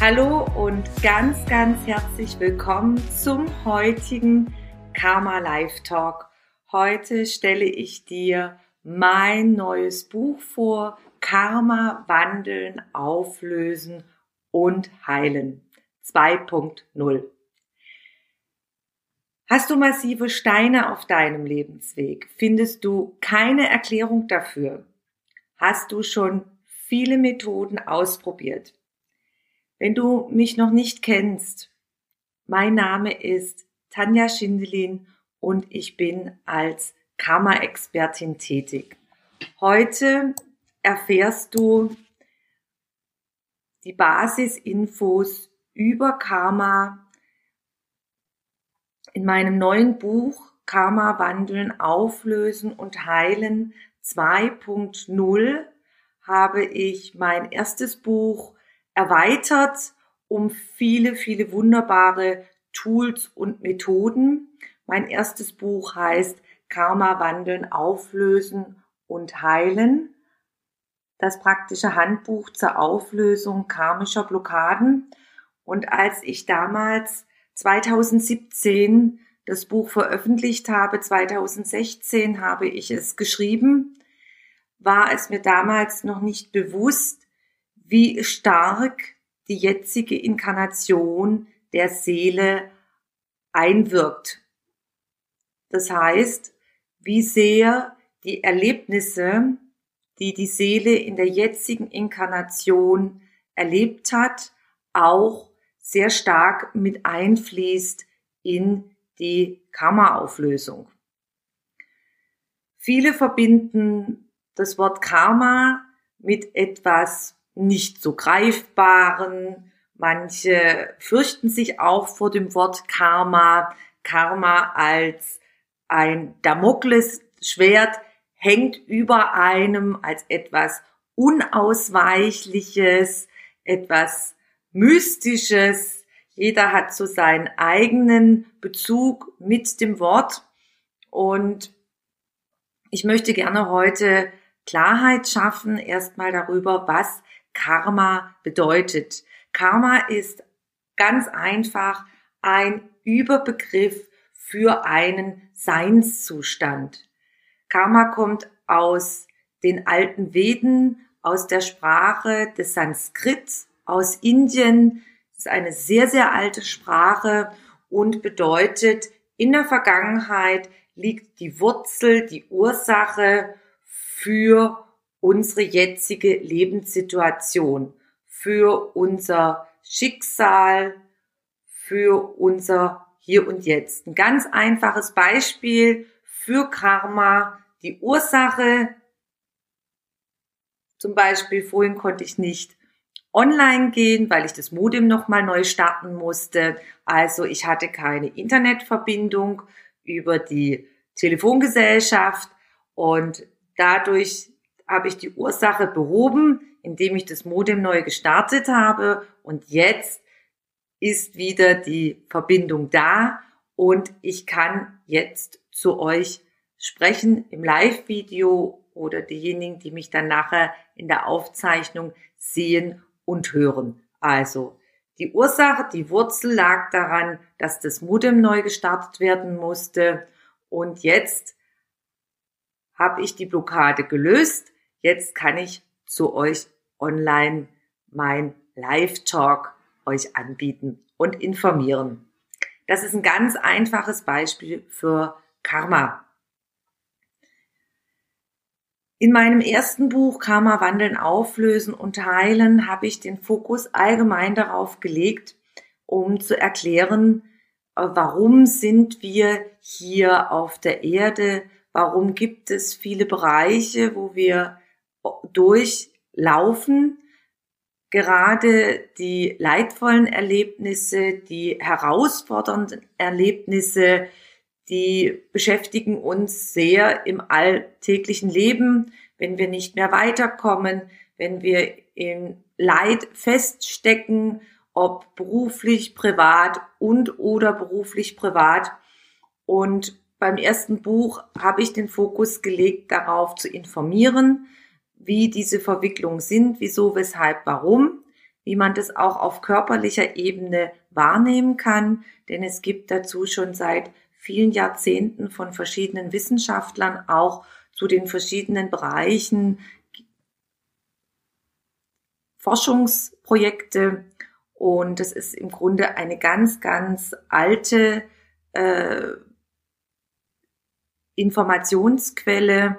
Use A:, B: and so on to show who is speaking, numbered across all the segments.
A: Hallo und ganz, ganz herzlich willkommen zum heutigen Karma Live Talk. Heute stelle ich dir mein neues Buch vor, Karma wandeln, auflösen und heilen 2.0. Hast du massive Steine auf deinem Lebensweg? Findest du keine Erklärung dafür? Hast du schon viele Methoden ausprobiert? Wenn du mich noch nicht kennst, mein Name ist Tanja Schindelin und ich bin als Karma-Expertin tätig. Heute erfährst du die Basisinfos über Karma in meinem neuen Buch Karma wandeln, auflösen und heilen 2.0 habe ich mein erstes Buch erweitert um viele, viele wunderbare Tools und Methoden. Mein erstes Buch heißt Karma wandeln, auflösen und heilen. Das praktische Handbuch zur Auflösung karmischer Blockaden. Und als ich damals 2017 das Buch veröffentlicht habe, 2016 habe ich es geschrieben, war es mir damals noch nicht bewusst, wie stark die jetzige Inkarnation der Seele einwirkt. Das heißt, wie sehr die Erlebnisse, die die Seele in der jetzigen Inkarnation erlebt hat, auch sehr stark mit einfließt in die Karma-Auflösung. Viele verbinden das Wort Karma mit etwas nicht so greifbaren. Manche fürchten sich auch vor dem Wort Karma. Karma als ein Damoklesschwert hängt über einem als etwas Unausweichliches, etwas Mystisches. Jeder hat so seinen eigenen Bezug mit dem Wort. Und ich möchte gerne heute Klarheit schaffen, erstmal darüber, was Karma bedeutet. Karma ist ganz einfach ein Überbegriff für einen Seinszustand. Karma kommt aus den alten Veden, aus der Sprache des Sanskrit, aus Indien. Es ist eine sehr, sehr alte Sprache und bedeutet, in der Vergangenheit liegt die Wurzel, die Ursache für unsere jetzige Lebenssituation, für unser Schicksal, für unser Hier und Jetzt. Ein ganz einfaches Beispiel für Karma, die Ursache. Zum Beispiel vorhin konnte ich nicht online gehen, weil ich das Modem nochmal neu starten musste. Also ich hatte keine Internetverbindung über die Telefongesellschaft und dadurch habe ich die Ursache behoben, indem ich das Modem neu gestartet habe. Und jetzt ist wieder die Verbindung da. Und ich kann jetzt zu euch sprechen im Live-Video oder diejenigen, die mich dann nachher in der Aufzeichnung sehen und hören. Also die Ursache, die Wurzel lag daran, dass das Modem neu gestartet werden musste. Und jetzt habe ich die Blockade gelöst Jetzt kann ich zu euch online mein Live-Talk euch anbieten und informieren. Das ist ein ganz einfaches Beispiel für Karma. In meinem ersten Buch Karma wandeln, auflösen und heilen habe ich den Fokus allgemein darauf gelegt, um zu erklären, äh, warum sind wir hier auf der Erde, warum gibt es viele Bereiche, wo wir durchlaufen, gerade die leidvollen Erlebnisse, die herausfordernden Erlebnisse, die beschäftigen uns sehr im alltäglichen Leben, wenn wir nicht mehr weiterkommen, wenn wir in Leid feststecken, ob beruflich, privat und oder beruflich, privat. Und beim ersten Buch habe ich den Fokus gelegt darauf zu informieren, wie diese Verwicklungen sind, wieso, weshalb, warum, wie man das auch auf körperlicher Ebene wahrnehmen kann, denn es gibt dazu schon seit vielen Jahrzehnten von verschiedenen Wissenschaftlern auch zu den verschiedenen Bereichen Forschungsprojekte und das ist im Grunde eine ganz, ganz alte äh, Informationsquelle.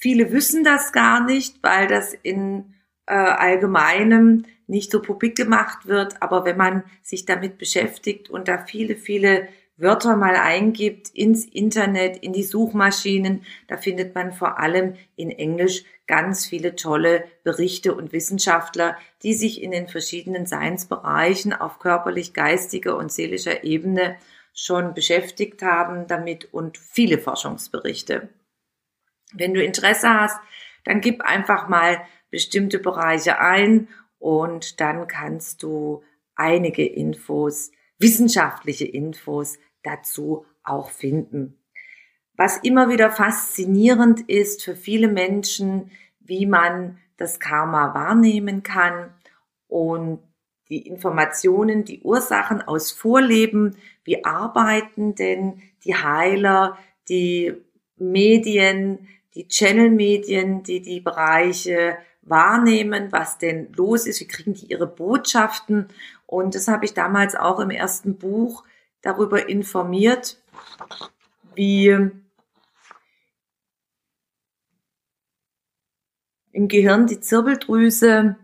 A: Viele wissen das gar nicht, weil das in äh, allgemeinem nicht so publik gemacht wird. Aber wenn man sich damit beschäftigt und da viele, viele Wörter mal eingibt ins Internet, in die Suchmaschinen, da findet man vor allem in Englisch ganz viele tolle Berichte und Wissenschaftler, die sich in den verschiedenen Seinsbereichen auf körperlich, geistiger und seelischer Ebene schon beschäftigt haben damit und viele Forschungsberichte. Wenn du Interesse hast, dann gib einfach mal bestimmte Bereiche ein und dann kannst du einige Infos, wissenschaftliche Infos dazu auch finden. Was immer wieder faszinierend ist für viele Menschen, wie man das Karma wahrnehmen kann und die Informationen, die Ursachen aus Vorleben, wie arbeiten denn die Heiler, die Medien, die Channel-Medien, die die Bereiche wahrnehmen, was denn los ist, wie kriegen die ihre Botschaften. Und das habe ich damals auch im ersten Buch darüber informiert, wie im Gehirn die Zirbeldrüse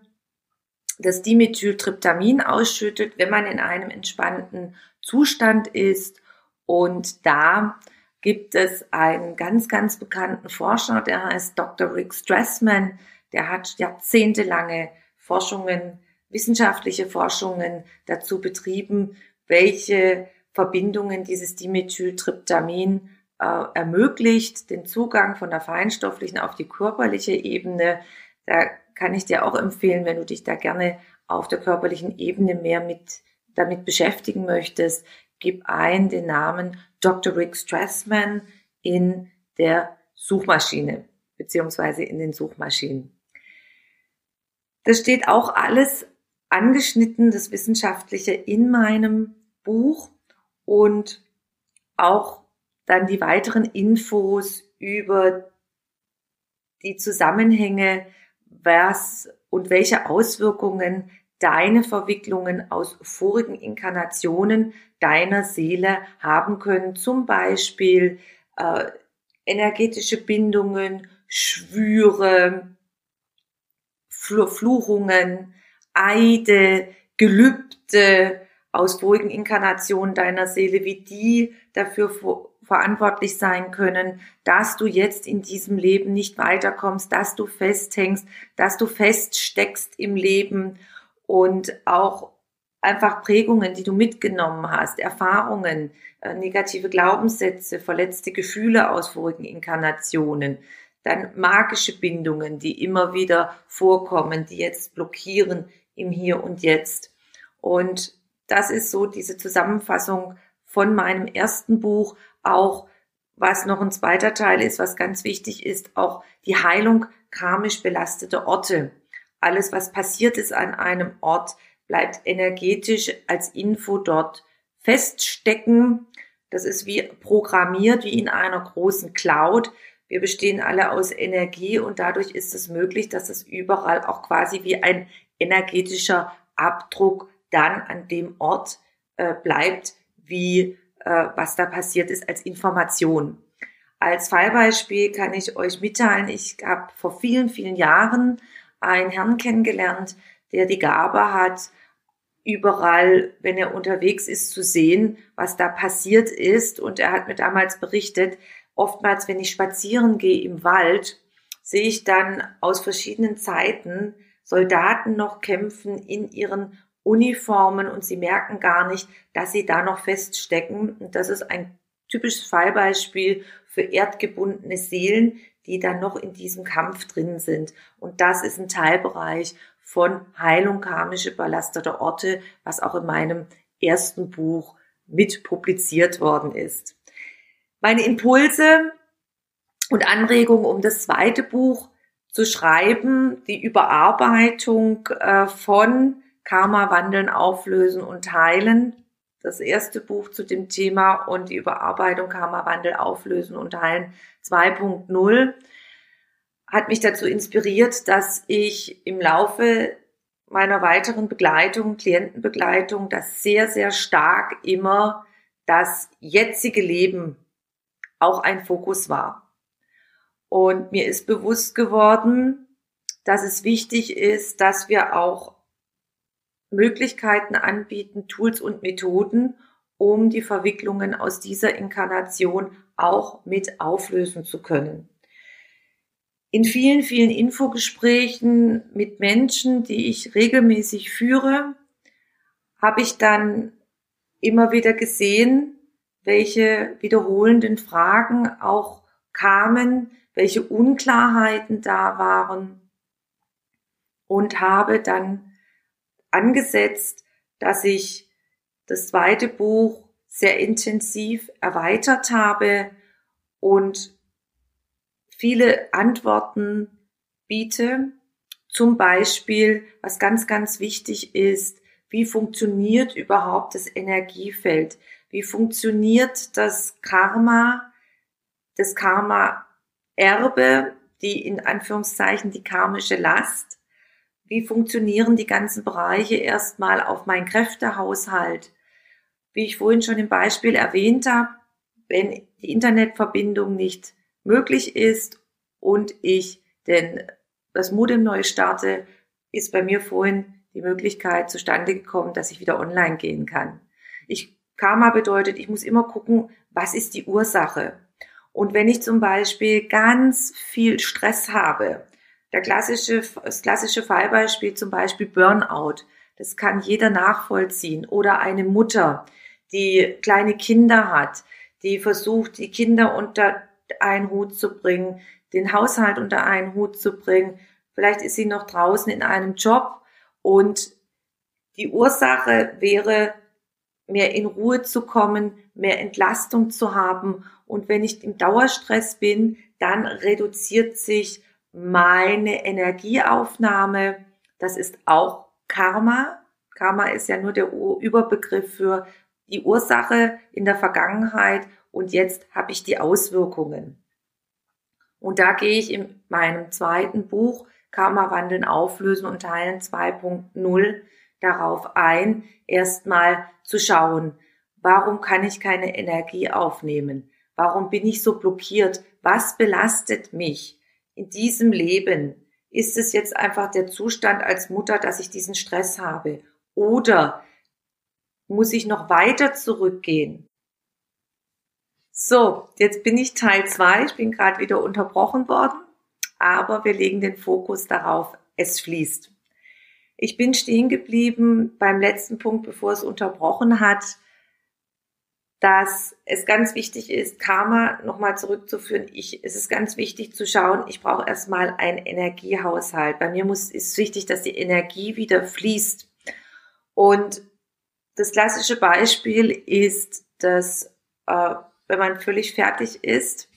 A: das Dimethyltryptamin ausschüttet, wenn man in einem entspannten Zustand ist. Und da gibt es einen ganz, ganz bekannten Forscher, der heißt Dr. Rick Strassman. Der hat jahrzehntelange Forschungen, wissenschaftliche Forschungen dazu betrieben, welche Verbindungen dieses Dimethyltryptamin äh, ermöglicht, den Zugang von der feinstofflichen auf die körperliche Ebene. Da kann ich dir auch empfehlen, wenn du dich da gerne auf der körperlichen Ebene mehr mit damit beschäftigen möchtest, gib ein den Namen Dr. Rick Strassman in der Suchmaschine beziehungsweise in den Suchmaschinen. Das steht auch alles angeschnitten, das Wissenschaftliche in meinem Buch und auch dann die weiteren Infos über die Zusammenhänge, was und welche Auswirkungen deine Verwicklungen aus vorigen Inkarnationen deiner Seele haben können. Zum Beispiel äh, energetische Bindungen, Schwüre, Fluchungen, Eide, Gelübde aus vorigen Inkarnationen deiner Seele, wie die dafür verantwortlich sein können, dass du jetzt in diesem Leben nicht weiterkommst, dass du festhängst, dass du feststeckst im Leben und auch einfach Prägungen, die du mitgenommen hast, Erfahrungen, äh, negative Glaubenssätze, verletzte Gefühle aus vorigen Inkarnationen, dann magische Bindungen, die immer wieder vorkommen, die jetzt blockieren im Hier und Jetzt. Und das ist so diese Zusammenfassung von meinem ersten Buch, auch was noch ein zweiter Teil ist, was ganz wichtig ist, auch die Heilung karmisch belastete Orte. Alles, was passiert ist an einem Ort, bleibt energetisch als Info dort feststecken. Das ist wie programmiert, wie in einer großen Cloud. Wir bestehen alle aus Energie und dadurch ist es möglich, dass es überall auch quasi wie ein energetischer Abdruck dann an dem Ort äh, bleibt, wie äh, was da passiert ist als Information. Als Fallbeispiel kann ich euch mitteilen, ich habe vor vielen, vielen Jahren einen Herrn kennengelernt, der die Gabe hat, überall, wenn er unterwegs ist, zu sehen, was da passiert ist. Und er hat mir damals berichtet, oftmals, wenn ich spazieren gehe im Wald, sehe ich dann aus verschiedenen Zeiten Soldaten noch kämpfen in ihren Uniformen und sie merken gar nicht, dass sie da noch feststecken. Und das ist ein typisches Fallbeispiel für erdgebundene Seelen, die dann noch in diesem Kampf drin sind. Und das ist ein Teilbereich von Heilung karmische belastete Orte, was auch in meinem ersten Buch mit publiziert worden ist. Meine Impulse und Anregungen, um das zweite Buch zu schreiben, die Überarbeitung äh, von Karma wandeln, auflösen und heilen. Das erste Buch zu dem Thema und die Überarbeitung Karma Wandel, Auflösen und Heilen 2.0 hat mich dazu inspiriert, dass ich im Laufe meiner weiteren Begleitung, Klientenbegleitung, das sehr, sehr stark immer das jetzige Leben auch ein Fokus war. Und mir ist bewusst geworden, dass es wichtig ist, dass wir auch Möglichkeiten anbieten, Tools und Methoden, um die Verwicklungen aus dieser Inkarnation auch mit auflösen zu können. In vielen, vielen Infogesprächen mit Menschen, die ich regelmäßig führe, habe ich dann immer wieder gesehen, welche wiederholenden Fragen auch kamen, welche Unklarheiten da waren und habe dann angesetzt, dass ich das zweite Buch sehr intensiv erweitert habe und viele Antworten biete. Zum Beispiel, was ganz, ganz wichtig ist, wie funktioniert überhaupt das Energiefeld? Wie funktioniert das Karma, das Karma-Erbe, die in Anführungszeichen die karmische Last? Wie funktionieren die ganzen Bereiche erstmal auf meinen Kräftehaushalt? Wie ich vorhin schon im Beispiel erwähnt habe, wenn die Internetverbindung nicht möglich ist und ich denn das Modem neu starte, ist bei mir vorhin die Möglichkeit zustande gekommen, dass ich wieder online gehen kann. Ich Karma bedeutet, ich muss immer gucken, was ist die Ursache. Und wenn ich zum Beispiel ganz viel Stress habe, der klassische, das klassische Fallbeispiel zum Beispiel Burnout, das kann jeder nachvollziehen. Oder eine Mutter, die kleine Kinder hat, die versucht, die Kinder unter einen Hut zu bringen, den Haushalt unter einen Hut zu bringen. Vielleicht ist sie noch draußen in einem Job und die Ursache wäre mehr in Ruhe zu kommen, mehr Entlastung zu haben. Und wenn ich im Dauerstress bin, dann reduziert sich meine Energieaufnahme. Das ist auch Karma. Karma ist ja nur der Überbegriff für die Ursache in der Vergangenheit und jetzt habe ich die Auswirkungen. Und da gehe ich in meinem zweiten Buch Karma wandeln, auflösen und teilen 2.0 darauf ein, erstmal zu schauen, warum kann ich keine Energie aufnehmen? Warum bin ich so blockiert? Was belastet mich in diesem Leben? Ist es jetzt einfach der Zustand als Mutter, dass ich diesen Stress habe? Oder muss ich noch weiter zurückgehen? So, jetzt bin ich Teil zwei. Ich bin gerade wieder unterbrochen worden, aber wir legen den Fokus darauf, es fließt. Ich bin stehen geblieben beim letzten Punkt, bevor es unterbrochen hat, dass es ganz wichtig ist, Karma nochmal zurückzuführen. Ich, es ist ganz wichtig zu schauen, ich brauche erstmal einen Energiehaushalt. Bei mir muss, ist wichtig, dass die Energie wieder fließt. Und das klassische Beispiel ist, dass äh, wenn man völlig fertig ist,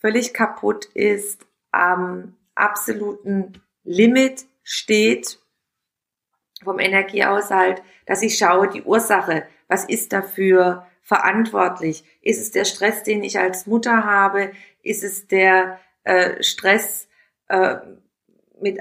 A: völlig kaputt ist, am absoluten Limit steht vom Energiehaushalt, dass ich schaue, die Ursache, was ist dafür verantwortlich? Ist es der Stress, den ich als Mutter habe? Ist es der äh, Stress äh, mit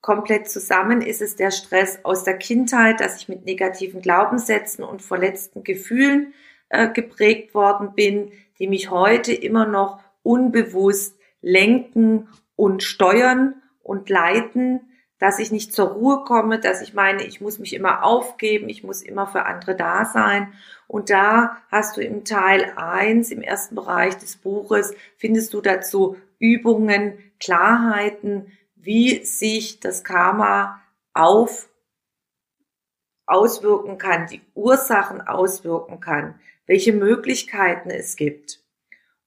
A: komplett zusammen? Ist es der Stress aus der Kindheit, dass ich mit negativen Glaubenssätzen und verletzten Gefühlen äh, geprägt worden bin, die mich heute immer noch unbewusst lenken und steuern und leiten, dass ich nicht zur Ruhe komme, dass ich meine, ich muss mich immer aufgeben, ich muss immer für andere da sein. Und da hast du im Teil eins im ersten Bereich des Buches, findest du dazu Übungen, Klarheiten, wie sich das Karma auf auswirken kann, die Ursachen auswirken kann, welche Möglichkeiten es gibt.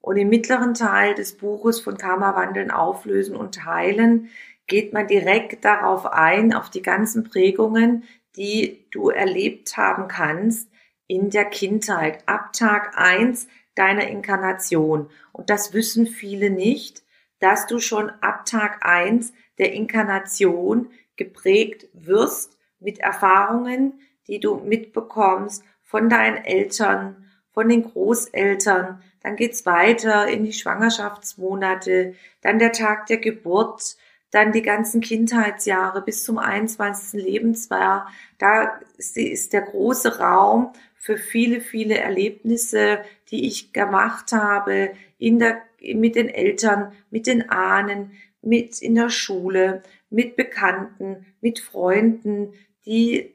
A: Und im mittleren Teil des Buches von Karma wandeln, auflösen und heilen geht man direkt darauf ein, auf die ganzen Prägungen, die du erlebt haben kannst in der Kindheit, ab Tag eins deiner Inkarnation. Und das wissen viele nicht, dass du schon ab Tag eins der Inkarnation geprägt wirst mit Erfahrungen, die du mitbekommst von deinen Eltern, von den Großeltern. Dann geht's weiter in die Schwangerschaftsmonate, dann der Tag der Geburt, dann die ganzen Kindheitsjahre bis zum 21. Lebensjahr. Da ist der große Raum für viele, viele Erlebnisse, die ich gemacht habe in der, mit den Eltern, mit den Ahnen, mit in der Schule, mit Bekannten, mit Freunden, die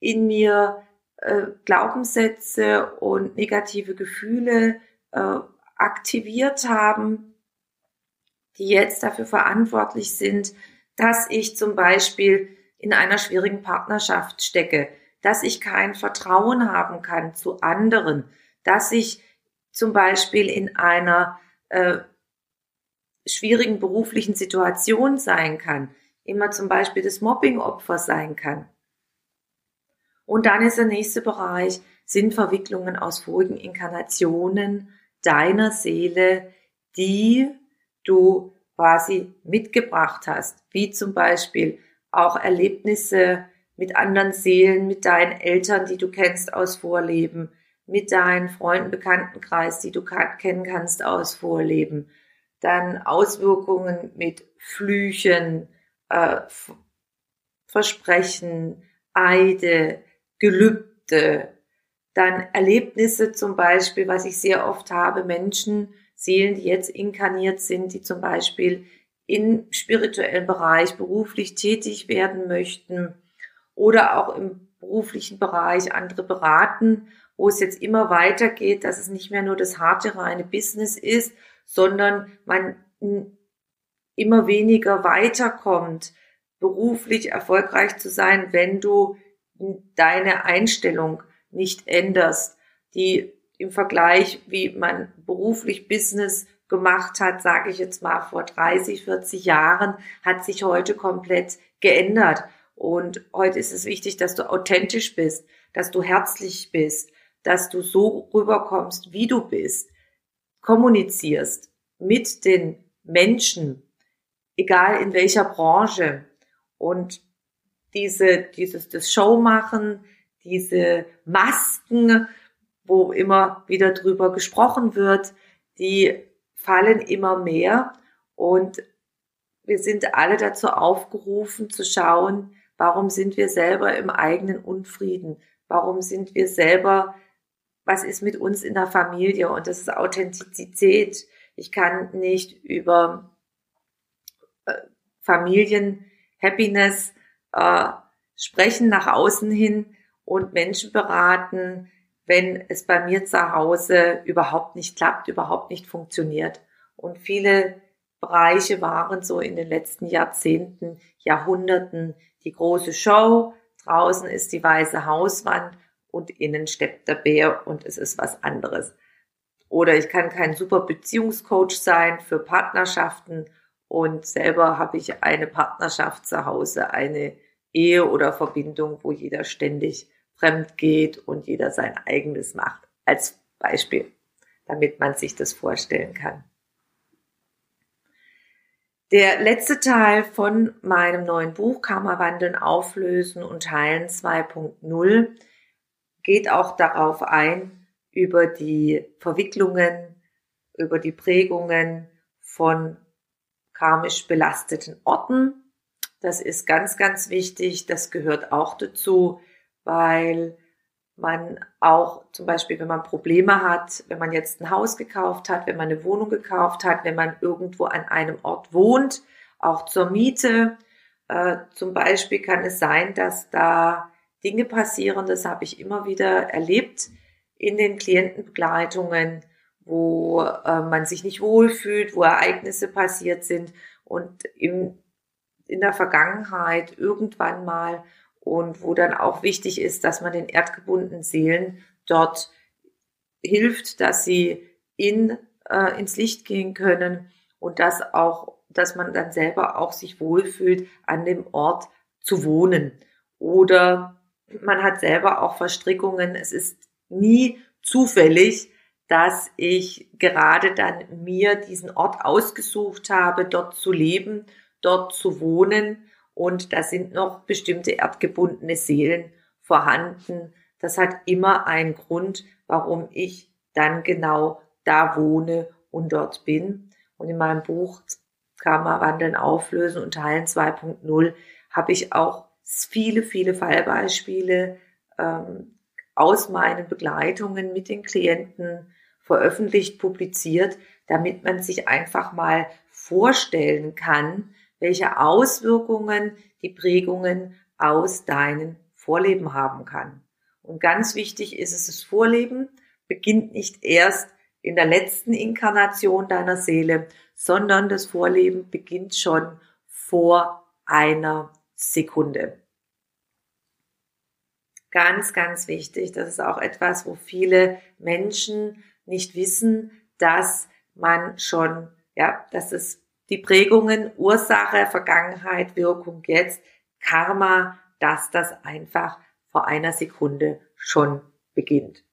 A: in mir äh, Glaubenssätze und negative Gefühle äh, aktiviert haben, die jetzt dafür verantwortlich sind, dass ich zum Beispiel in einer schwierigen Partnerschaft stecke, dass ich kein Vertrauen haben kann zu anderen, dass ich zum Beispiel in einer äh, schwierigen beruflichen Situation sein kann, immer zum Beispiel das Mobbingopfer sein kann. Und dann ist der nächste Bereich, sind Verwicklungen aus vorigen Inkarnationen deiner Seele, die du quasi mitgebracht hast, wie zum Beispiel auch Erlebnisse mit anderen Seelen, mit deinen Eltern, die du kennst aus Vorleben, mit deinen Freunden, Bekanntenkreis, die du kennen kannst aus Vorleben, dann Auswirkungen mit Flüchen, äh, Versprechen, Eide, Gelübde, dann Erlebnisse zum Beispiel, was ich sehr oft habe, Menschen, Seelen, die jetzt inkarniert sind, die zum Beispiel im spirituellen Bereich beruflich tätig werden möchten oder auch im beruflichen Bereich andere beraten, wo es jetzt immer weitergeht, dass es nicht mehr nur das harte reine Business ist, sondern man immer weniger weiterkommt, beruflich erfolgreich zu sein, wenn du deine Einstellung nicht änderst, die im Vergleich, wie man beruflich Business gemacht hat, sage ich jetzt mal vor 30, 40 Jahren, hat sich heute komplett geändert. Und heute ist es wichtig, dass du authentisch bist, dass du herzlich bist, dass du so rüberkommst, wie du bist, kommunizierst mit den Menschen, egal in welcher Branche. Und diese, dieses, das Show machen, diese Masken, wo immer wieder drüber gesprochen wird, die fallen immer mehr und wir sind alle dazu aufgerufen zu schauen, warum sind wir selber im eigenen Unfrieden? Warum sind wir selber, was ist mit uns in der Familie? Und das ist Authentizität. Ich kann nicht über äh, Familien Happiness äh, sprechen nach außen hin und Menschen beraten, wenn es bei mir zu Hause überhaupt nicht klappt, überhaupt nicht funktioniert. Und viele Bereiche waren so in den letzten Jahrzehnten, Jahrhunderten die große Show. Draußen ist die weiße Hauswand und innen steppt der Bär und es ist was anderes. Oder ich kann kein super Beziehungscoach sein für Partnerschaften und selber habe ich eine Partnerschaft zu Hause, eine Ehe oder Verbindung, wo jeder ständig fremd geht und jeder sein eigenes macht. Als Beispiel, damit man sich das vorstellen kann. Der letzte Teil von meinem neuen Buch Karma wandeln, auflösen und heilen 2.0 geht auch darauf ein, über die Verwicklungen, über die Prägungen von karmisch belasteten Orten. Das ist ganz, ganz wichtig. Das gehört auch dazu, weil man auch zum Beispiel, wenn man Probleme hat, wenn man jetzt ein Haus gekauft hat, wenn man eine Wohnung gekauft hat, wenn man irgendwo an einem Ort wohnt, auch zur Miete. Äh, zum Beispiel kann es sein, dass da Dinge passieren, das habe ich immer wieder erlebt in den Klientenbegleitungen, wo äh, man sich nicht wohlfühlt, wo Ereignisse passiert sind. Und im in der Vergangenheit irgendwann mal und wo dann auch wichtig ist, dass man den erdgebundenen Seelen dort hilft, dass sie in, äh, ins Licht gehen können und dass auch, dass man dann selber auch sich wohlfühlt, an dem Ort zu wohnen. Oder man hat selber auch Verstrickungen. Es ist nie zufällig, dass ich gerade dann mir diesen Ort ausgesucht habe, dort zu leben, dort zu wohnen. Und da sind noch bestimmte erdgebundene Seelen vorhanden. Das hat immer einen Grund, warum ich dann genau da wohne und dort bin. Und in meinem Buch Karma wandeln, auflösen und teilen 2.0 habe ich auch viele, viele Fallbeispiele ähm, aus meinen Begleitungen mit den Klienten veröffentlicht, publiziert, damit man sich einfach mal vorstellen kann, welche Auswirkungen die Prägungen aus deinen Vorleben haben kann. Und ganz wichtig ist es, das Vorleben beginnt nicht erst in der letzten Inkarnation deiner Seele, sondern das Vorleben beginnt schon vor einer Sekunde. Ganz, ganz wichtig. Das ist auch etwas, wo viele Menschen nicht wissen, dass man schon, ja, dass es die Prägungen, Ursache, Vergangenheit, Wirkung jetzt, Karma, dass das einfach vor einer Sekunde schon beginnt.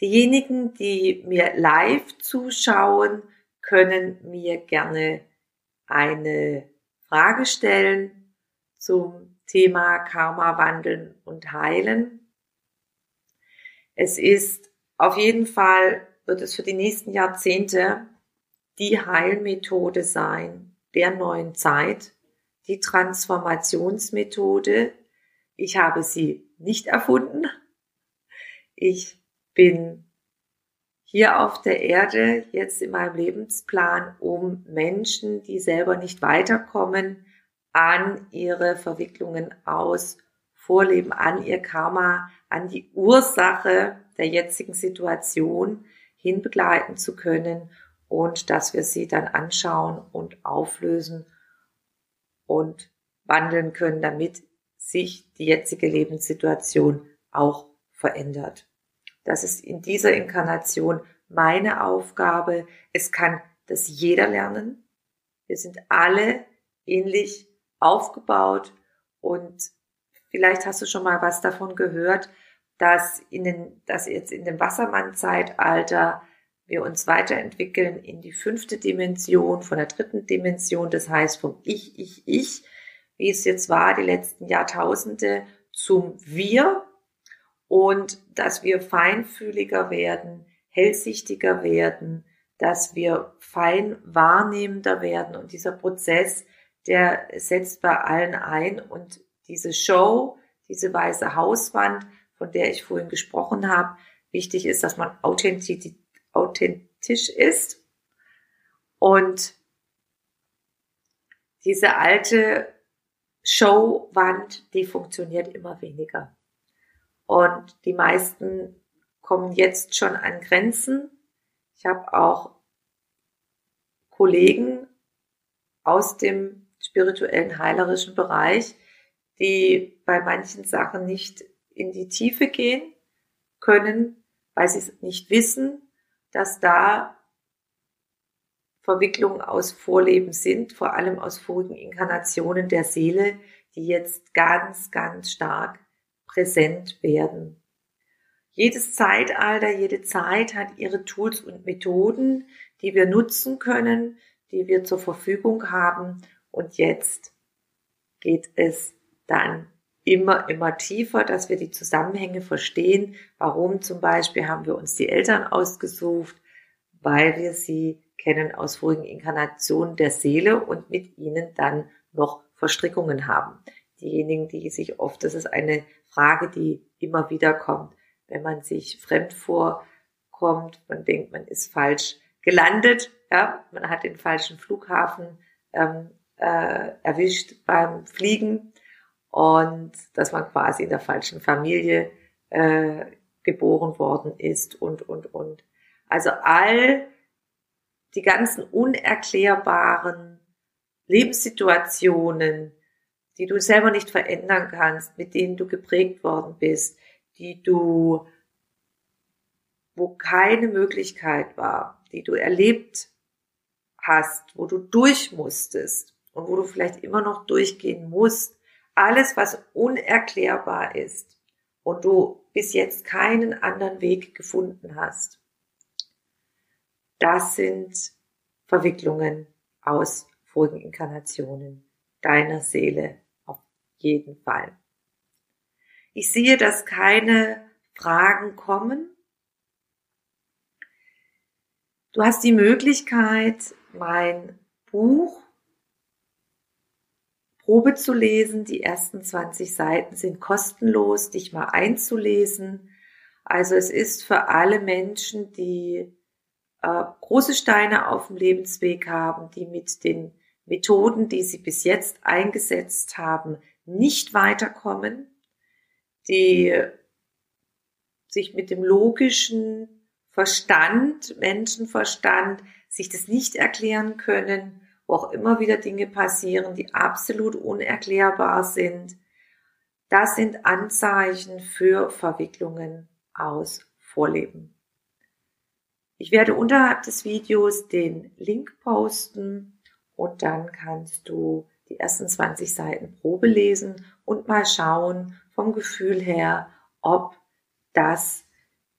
A: Diejenigen, die mir live zuschauen, können mir gerne eine Frage stellen zum Thema Karma wandeln und heilen. Es ist auf jeden Fall, wird es für die nächsten Jahrzehnte die Heilmethode sein der neuen Zeit, die Transformationsmethode. Ich habe sie nicht erfunden. Ich bin hier auf der Erde jetzt in meinem Lebensplan, um Menschen, die selber nicht weiterkommen, an ihre Verwicklungen aus Vorleben, an ihr Karma, an die Ursache der jetzigen Situation hin begleiten zu können und dass wir sie dann anschauen und auflösen und wandeln können, damit sich die jetzige Lebenssituation auch verändert. Das ist in dieser Inkarnation meine Aufgabe. Es kann das jeder lernen. Wir sind alle ähnlich aufgebaut und vielleicht hast du schon mal was davon gehört, dass in den, dass jetzt in dem Wassermann-Zeitalter wir uns weiterentwickeln in die fünfte Dimension, von der dritten Dimension, das heißt vom Ich, Ich, Ich, wie es jetzt war die letzten Jahrtausende, zum Wir. Und dass wir feinfühliger werden, hellsichtiger werden, dass wir fein wahrnehmender werden. Und dieser Prozess, der setzt bei allen ein. Und diese Show, diese weiße Hauswand, von der ich vorhin gesprochen habe, wichtig ist, dass man authentisch, authentisch ist und diese alte Showwand, die funktioniert immer weniger. Und die meisten kommen jetzt schon an Grenzen. Ich habe auch Kollegen aus dem spirituellen, heilerischen Bereich, die bei manchen Sachen nicht in die Tiefe gehen können, weil sie es nicht wissen, dass da Verwicklungen aus Vorleben sind, vor allem aus vorigen Inkarnationen der Seele, die jetzt ganz, ganz stark präsent werden. Jedes Zeitalter, jede Zeit hat ihre Tools und Methoden, die wir nutzen können, die wir zur Verfügung haben. Und jetzt geht es dann immer, immer tiefer, dass wir die Zusammenhänge verstehen. Warum zum Beispiel haben wir uns die Eltern ausgesucht? Weil wir sie kennen aus vorigen Inkarnationen der Seele und mit ihnen dann noch Verstrickungen haben. Diejenigen, die sich oft, das ist eine Frage, die immer wieder kommt, wenn man sich fremd vorkommt, man denkt, man ist falsch gelandet, ja, man hat den falschen Flughafen ähm, äh, erwischt beim Fliegen und dass man quasi in der falschen Familie äh, geboren worden ist und, und, und. Also all die ganzen unerklärbaren Lebenssituationen, die du selber nicht verändern kannst, mit denen du geprägt worden bist, die du, wo keine Möglichkeit war, die du erlebt hast, wo du durch musstest und wo du vielleicht immer noch durchgehen musst, alles, was unerklärbar ist und du bis jetzt keinen anderen Weg gefunden hast, das sind Verwicklungen aus vorigen Inkarnationen deiner Seele auf jeden Fall. Ich sehe, dass keine Fragen kommen. Du hast die Möglichkeit, mein Buch Probe zu lesen. Die ersten 20 Seiten sind kostenlos, dich mal einzulesen. Also es ist für alle Menschen, die äh, große Steine auf dem Lebensweg haben, die mit den Methoden, die sie bis jetzt eingesetzt haben, nicht weiterkommen, die sich mit dem logischen Verstand, Menschenverstand, sich das nicht erklären können, wo auch immer wieder Dinge passieren, die absolut unerklärbar sind. Das sind Anzeichen für Verwicklungen aus Vorleben. Ich werde unterhalb des Videos den Link posten und dann kannst du die ersten 20 Seiten Probe lesen und mal schauen vom Gefühl her, ob das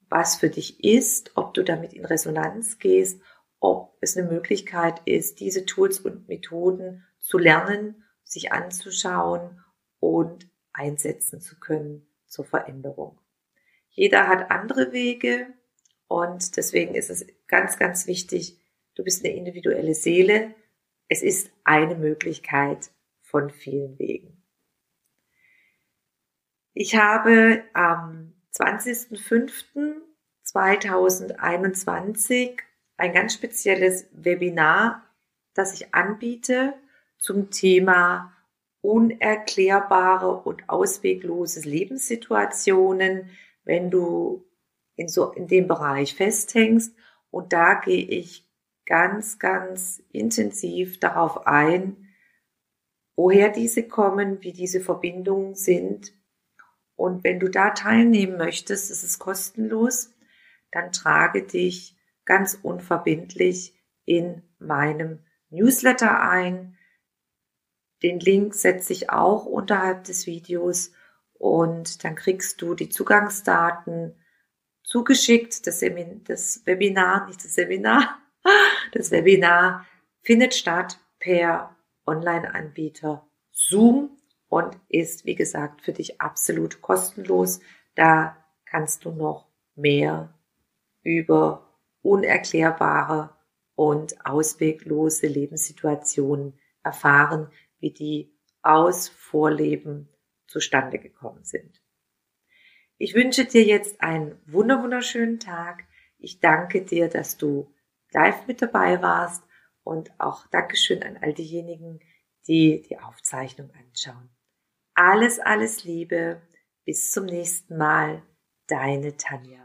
A: was für dich ist, ob du damit in Resonanz gehst, ob es eine Möglichkeit ist, diese Tools und Methoden zu lernen, sich anzuschauen und einsetzen zu können zur Veränderung. Jeder hat andere Wege und deswegen ist es ganz, ganz wichtig, du bist eine individuelle Seele, es ist eine Möglichkeit von vielen Wegen. Ich habe am 20.05.2021 ein ganz spezielles Webinar, das ich anbiete zum Thema unerklärbare und ausweglose Lebenssituationen, wenn du in so in dem Bereich festhängst. Und da gehe ich ganz, ganz intensiv darauf ein, woher diese kommen, wie diese Verbindungen sind. Und wenn du da teilnehmen möchtest, ist es kostenlos, dann trage dich ganz unverbindlich in meinem Newsletter ein. Den Link setze ich auch unterhalb des Videos und dann kriegst du die Zugangsdaten zugeschickt. Das, Semin das Webinar, nicht das Seminar, das Webinar findet statt per Online-Anbieter Zoom und ist, wie gesagt, für dich absolut kostenlos. Da kannst du noch mehr über unerklärbare und ausweglose Lebenssituationen erfahren, wie die aus Vorleben zustande gekommen sind. Ich wünsche dir jetzt einen wunderschönen Tag. Ich danke dir, dass du live mit dabei warst und auch Dankeschön an all diejenigen, die die Aufzeichnung anschauen. Alles, alles Liebe. Bis zum nächsten Mal. Deine Tanja.